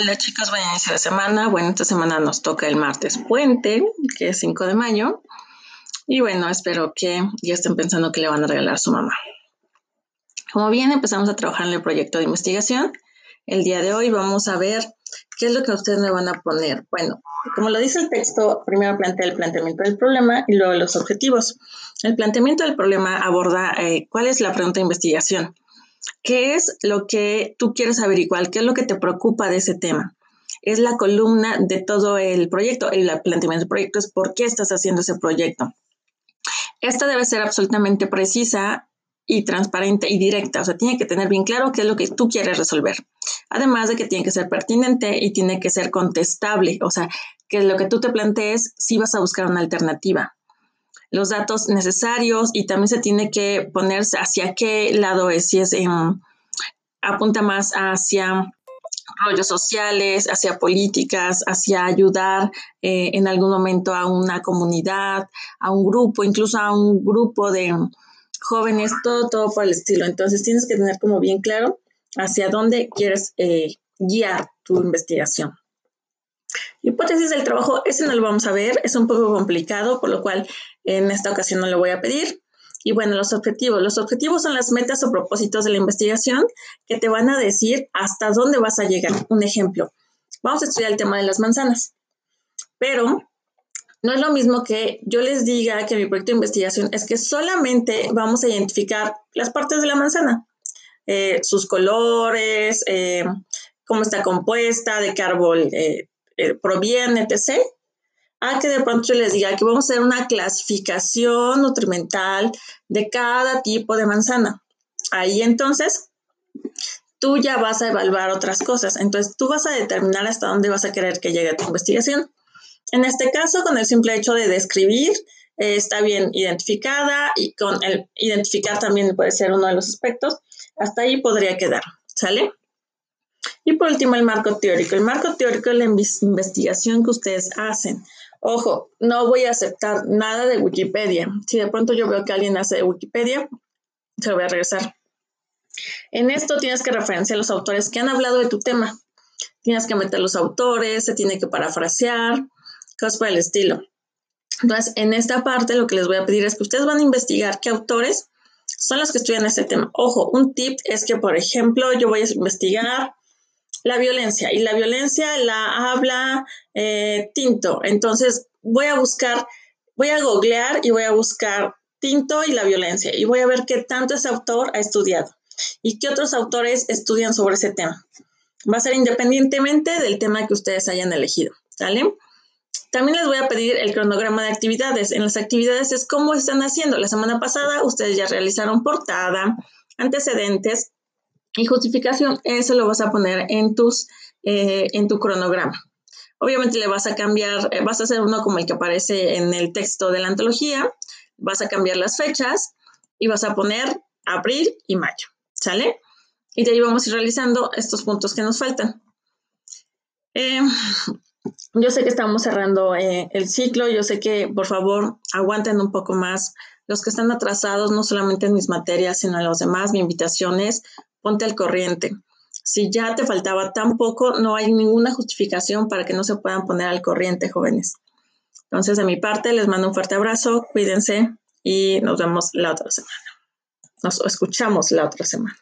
Hola chicos, buen inicio de semana. Bueno, esta semana nos toca el martes puente, que es 5 de mayo. Y bueno, espero que ya estén pensando que le van a regalar a su mamá. Como bien, empezamos a trabajar en el proyecto de investigación. El día de hoy vamos a ver qué es lo que ustedes me van a poner. Bueno, como lo dice el texto, primero plantea el planteamiento del problema y luego los objetivos. El planteamiento del problema aborda eh, cuál es la pregunta de investigación ¿Qué es lo que tú quieres averiguar? ¿Qué es lo que te preocupa de ese tema? Es la columna de todo el proyecto. El planteamiento del proyecto es por qué estás haciendo ese proyecto. Esta debe ser absolutamente precisa y transparente y directa. O sea, tiene que tener bien claro qué es lo que tú quieres resolver. Además de que tiene que ser pertinente y tiene que ser contestable. O sea, que lo que tú te plantees, si vas a buscar una alternativa los datos necesarios y también se tiene que ponerse hacia qué lado es, si es apunta más hacia rollos sociales, hacia políticas, hacia ayudar eh, en algún momento a una comunidad, a un grupo, incluso a un grupo de jóvenes, todo, todo por el estilo. Entonces tienes que tener como bien claro hacia dónde quieres eh, guiar tu investigación. Hipótesis del trabajo, ese no lo vamos a ver, es un poco complicado, por lo cual en esta ocasión no lo voy a pedir. Y bueno, los objetivos. Los objetivos son las metas o propósitos de la investigación que te van a decir hasta dónde vas a llegar. Un ejemplo, vamos a estudiar el tema de las manzanas, pero no es lo mismo que yo les diga que mi proyecto de investigación es que solamente vamos a identificar las partes de la manzana, eh, sus colores, eh, cómo está compuesta, de qué árbol eh, eh, proviene, etc., a que de pronto les diga que vamos a hacer una clasificación nutrimental de cada tipo de manzana. Ahí entonces tú ya vas a evaluar otras cosas. Entonces tú vas a determinar hasta dónde vas a querer que llegue tu investigación. En este caso, con el simple hecho de describir, eh, está bien identificada y con el identificar también puede ser uno de los aspectos. Hasta ahí podría quedar. ¿Sale? Y por último, el marco teórico. El marco teórico es la investigación que ustedes hacen. Ojo, no voy a aceptar nada de Wikipedia. Si de pronto yo veo que alguien hace de Wikipedia, se lo voy a regresar. En esto tienes que referenciar a los autores que han hablado de tu tema. Tienes que meter los autores, se tiene que parafrasear, cosas por el estilo. Entonces, en esta parte lo que les voy a pedir es que ustedes van a investigar qué autores son los que estudian este tema. Ojo, un tip es que, por ejemplo, yo voy a investigar la violencia y la violencia la habla eh, Tinto. Entonces voy a buscar, voy a googlear y voy a buscar Tinto y la violencia y voy a ver qué tanto ese autor ha estudiado y qué otros autores estudian sobre ese tema. Va a ser independientemente del tema que ustedes hayan elegido. También les voy a pedir el cronograma de actividades. En las actividades es cómo están haciendo. La semana pasada ustedes ya realizaron portada, antecedentes, y justificación, eso lo vas a poner en, tus, eh, en tu cronograma. Obviamente le vas a cambiar, eh, vas a hacer uno como el que aparece en el texto de la antología, vas a cambiar las fechas y vas a poner abril y mayo, ¿sale? Y de ahí vamos a ir realizando estos puntos que nos faltan. Eh, yo sé que estamos cerrando el ciclo, yo sé que por favor aguanten un poco más. Los que están atrasados, no solamente en mis materias, sino en los demás, mi invitación es ponte al corriente. Si ya te faltaba tan poco, no hay ninguna justificación para que no se puedan poner al corriente, jóvenes. Entonces, de mi parte, les mando un fuerte abrazo, cuídense y nos vemos la otra semana. Nos escuchamos la otra semana.